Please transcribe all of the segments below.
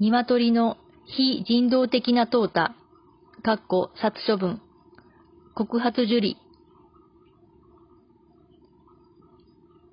鶏の非人道的な淘汰、かっこ殺処分、告発受理。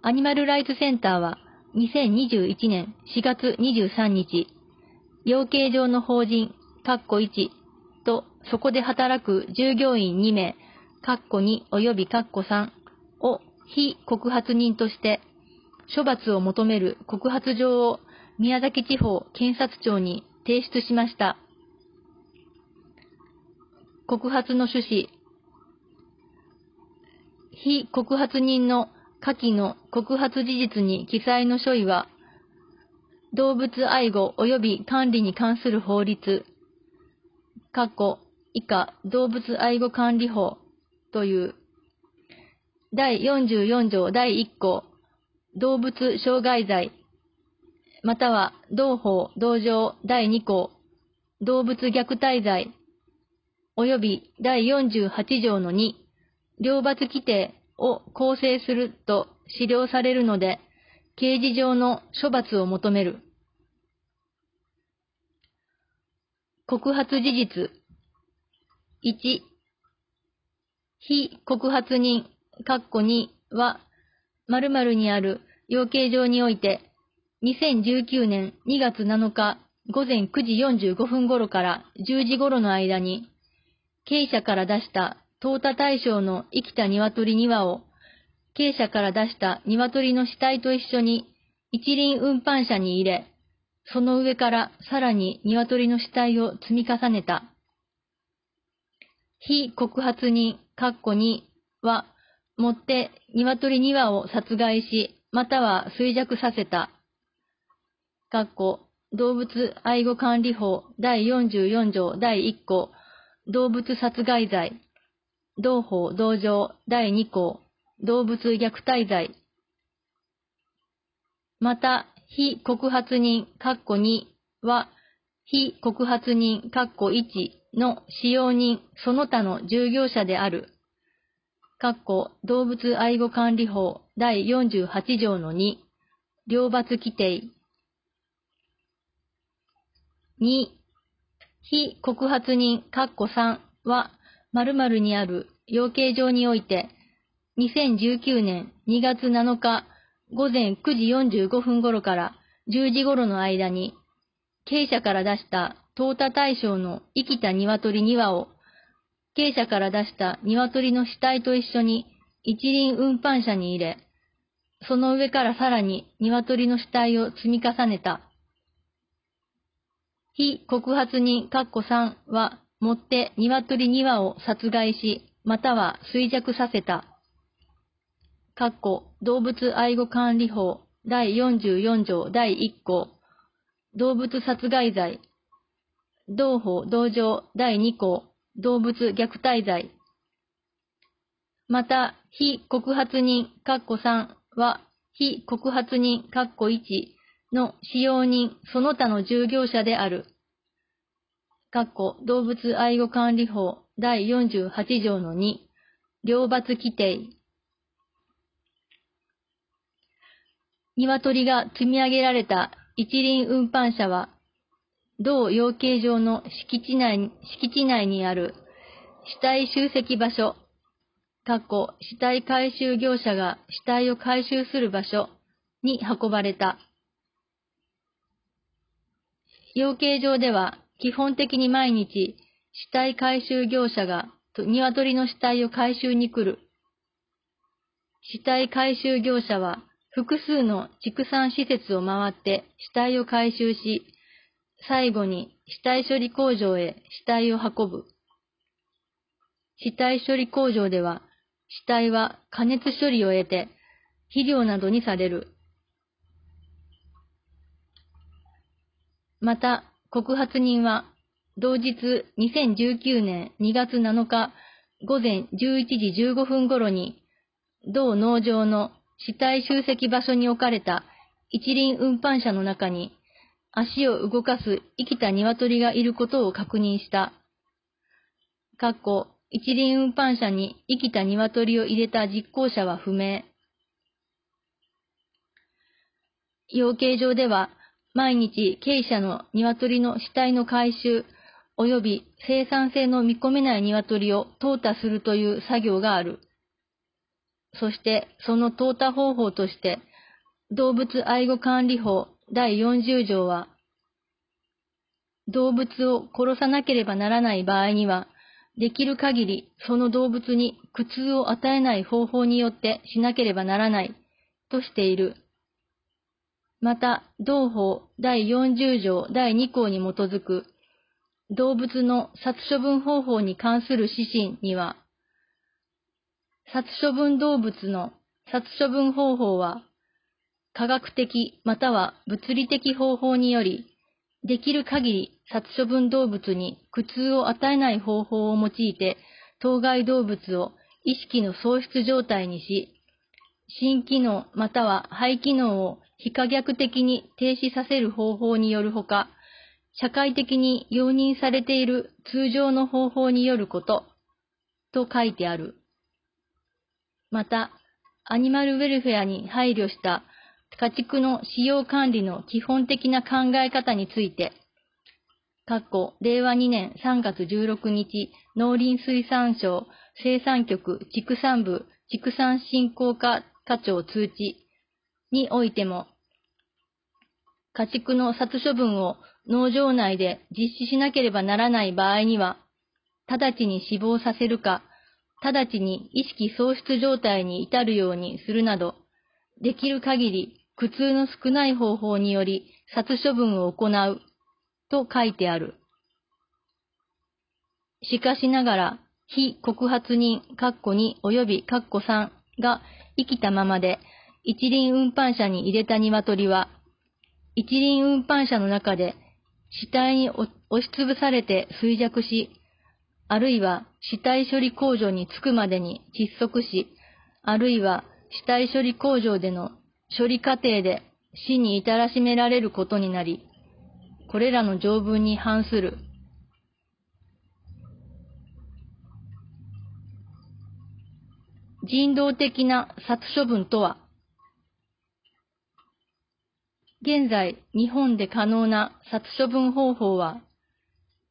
アニマルライツセンターは2021年4月23日、養鶏場の法人、かっこ1とそこで働く従業員2名、かっこ2及びかっこ3を非告発人として処罰を求める告発状を宮崎地方検察庁に提出しました。告発の趣旨、非告発人の下記の告発事実に記載の書位は、動物愛護及び管理に関する法律、過去以下動物愛護管理法。という。第44条第1項動物傷害罪。または同法同条第2項動物虐待罪及び第48条の2両罰規定を構成すると資料されるので刑事上の処罰を求める。告発事実。1、非告発人、括弧2は、〇〇にある養鶏場において、2019年2月7日午前9時45分頃から10時頃の間に、経営者から出した淘汰対象の生きた鶏2羽を、経営者から出した鶏の死体と一緒に一輪運搬車に入れ、その上からさらに鶏の死体を積み重ねた。非告発人、括弧2は、もって鶏2羽を殺害し、または衰弱させた。括弧動物愛護管理法第44条第1項、動物殺害罪。同法同条第2項、動物虐待罪。また、非告発人、括弧2は、非告発人、括弧1の使用人その他の従業者である。括弧動物愛護管理法第48条の2、両罰規定。2、非告発人括弧3は、〇〇にある養鶏場において、2019年2月7日午前9時45分頃から10時頃の間に、経営者から出した淘汰対象の生きた鶏2羽を、鶏舎から出した鶏の死体と一緒に一輪運搬車に入れ、その上からさらに鶏の死体を積み重ねた。非告発人括弧3は、もって鶏2羽を殺害し、または衰弱させた。括弧動物愛護管理法第44条第1項動物殺害罪同法同条第2項動物虐待罪。また、非告発人、括弧3は、非告発人、括弧1の使用人、その他の従業者である。括弧動物愛護管理法第48条の2、両罰規定。鶏が積み上げられた一輪運搬車は、同養鶏場の敷地内敷地内にある死体集積場所、過去死体回収業者が死体を回収する場所に運ばれた。養鶏場では基本的に毎日死体回収業者が鶏の死体を回収に来る。死体回収業者は複数の畜産施設を回って死体を回収し、最後に死体処理工場へ死体を運ぶ。死体処理工場では、死体は加熱処理を得て肥料などにされる。また、告発人は、同日2019年2月7日午前11時15分頃に、同農場の死体集積場所に置かれた一輪運搬車の中に足を動かす生きた鶏がいることを確認した。かっこ一輪運搬車に生きた鶏を入れた実行者は不明。養鶏場では、毎日鶏舎の鶏の死体の回収、及び生産性の見込めない鶏を淘汰するという作業がある。そしてその淘汰方法として、動物愛護管理法第40条は、動物を殺さなければならない場合には、できる限りその動物に苦痛を与えない方法によってしなければならないとしている。また、同法第40条第2項に基づく動物の殺処分方法に関する指針には、殺処分動物の殺処分方法は、科学的または物理的方法により、できる限り殺処分動物に苦痛を与えない方法を用いて、当該動物を意識の喪失状態にし、心機能または肺機能を非可逆的に停止させる方法によるほか、社会的に容認されている通常の方法によること、と書いてある。また、アニマルウェルフェアに配慮した家畜の使用管理の基本的な考え方について、括弧令和2年3月16日、農林水産省生産局畜産部畜産振興課課長通知においても、家畜の殺処分を農場内で実施しなければならない場合には、直ちに死亡させるか、直ちに意識喪失状態に至るようにするなど、できる限り苦痛の少ない方法により殺処分を行うと書いてある。しかしながら、非告発人、括弧2及び括弧3が生きたままで一輪運搬車に入れた鶏は、一輪運搬車の中で死体に押しつぶされて衰弱し、あるいは死体処理工場に着くまでに窒息し、あるいは死体処理工場での処理過程で死に至らしめられることになり、これらの条文に反する。人道的な殺処分とは、現在日本で可能な殺処分方法は、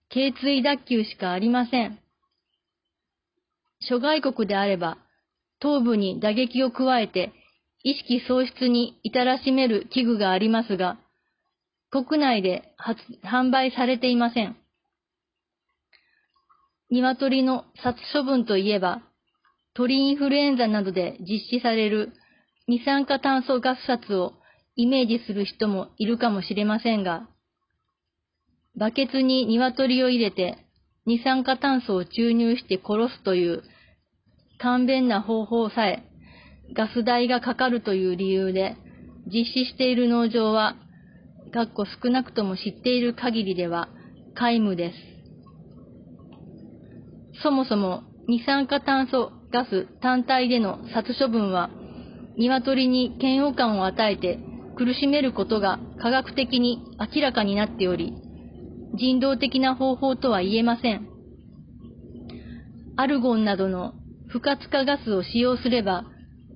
頸椎脱臼しかありません。諸外国であれば、頭部に打撃を加えて意識喪失に至らしめる器具がありますが、国内で販売されていません。鶏の殺処分といえば、鳥インフルエンザなどで実施される二酸化炭素ガス殺をイメージする人もいるかもしれませんが、バケツに鶏を入れて二酸化炭素を注入して殺すという簡便な方法さえガス代がかかるという理由で、実施している農場は、かっこ少なくとも知っている限りでは、皆無です。そもそも、二酸化炭素ガス単体での殺処分は、鶏に嫌悪感を与えて苦しめることが科学的に明らかになっており、人道的な方法とは言えません。アルゴンなどの不活化ガスを使用すれば、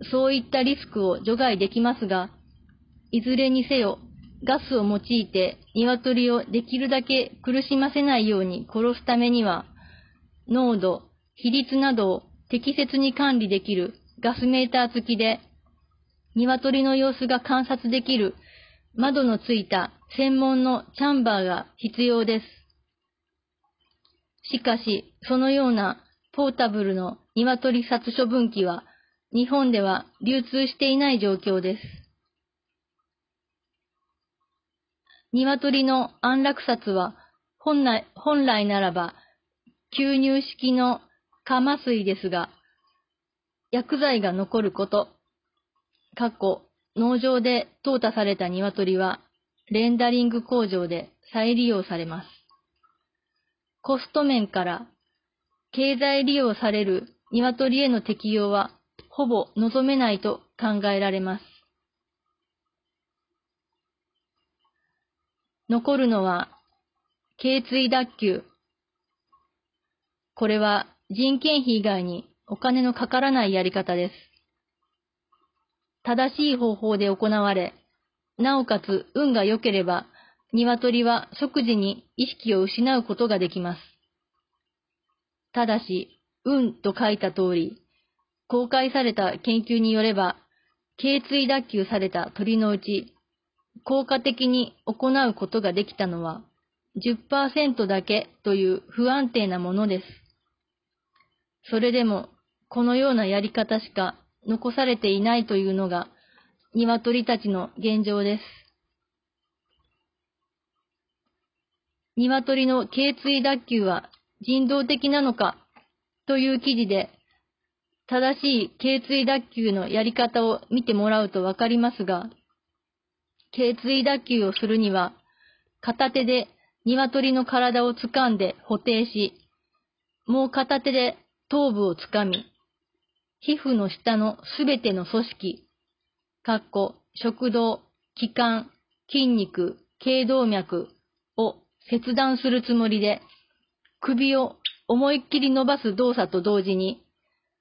そういったリスクを除外できますが、いずれにせよ、ガスを用いて鶏をできるだけ苦しませないように殺すためには、濃度、比率などを適切に管理できるガスメーター付きで、鶏の様子が観察できる窓のついた専門のチャンバーが必要です。しかし、そのようなポータブルの鶏殺処分機は日本では流通していない状況です。鶏の安楽殺は本来本来ならば吸入式のカマ水ですが、薬剤が残ること、過去、農場で淘汰された鶏はレンダリング工場で再利用されます。コスト面から経済利用される鶏への適用はほぼ望めないと考えられます。残るのは、頸椎脱臼。これは人件費以外にお金のかからないやり方です。正しい方法で行われ、なおかつ運が良ければ鶏は即時に意識を失うことができます。ただし、うんと書いた通り、公開された研究によれば、頸椎脱臼された鳥のうち、効果的に行うことができたのは10%だけという不安定なものです。それでも、このようなやり方しか残されていないというのが、鶏たちの現状です。鶏の頸椎脱臼は人道的なのかという記事で、正しい頸椎脱臼のやり方を見てもらうとわかりますが、頸椎脱臼をするには、片手で鶏の体を掴んで固定し、もう片手で頭部を掴み、皮膚の下のすべての組織、かっこ食道、気管、筋肉、頸動脈を切断するつもりで、首を思いっきり伸ばす動作と同時に、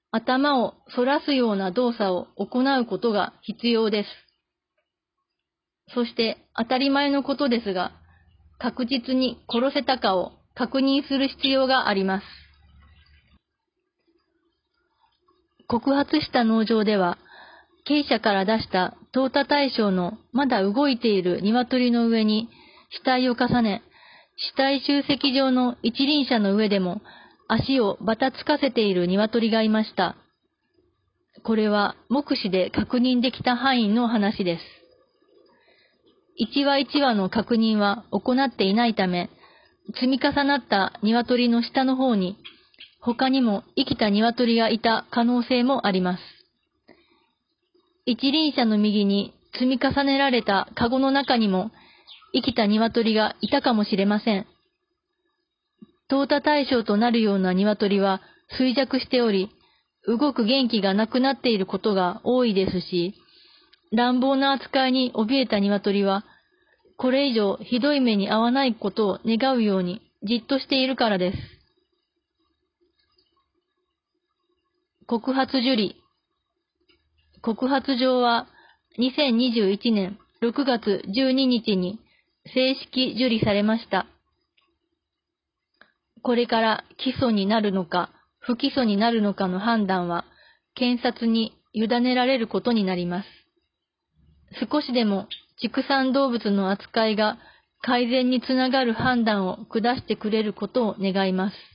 頭を反らすような動作を行うことが必要です。そして当たり前のことですが、確実に殺せたかを確認する必要があります。告発した農場では、鶏舎から出した淘汰対象のまだ動いている鶏の上に死体を重ね、死体集積場の一輪車の上でも足をばたつかせている鶏がいました。これは目視で確認できた範囲の話です。一話一話の確認は行っていないため、積み重なった鶏の下の方に、他にも生きた鶏がいた可能性もあります。一輪車の右に積み重ねられたカゴの中にも生きた鶏がいたかもしれません。淘汰対象となるような鶏は衰弱しており、動く元気がなくなっていることが多いですし、乱暴な扱いに怯えた鶏は、これ以上ひどい目に遭わないことを願うようにじっとしているからです。告発受理。告発状は2021年6月12日に正式受理されました。これから起訴になるのか、不起訴になるのかの判断は、検察に委ねられることになります。少しでも畜産動物の扱いが改善につながる判断を下してくれることを願います。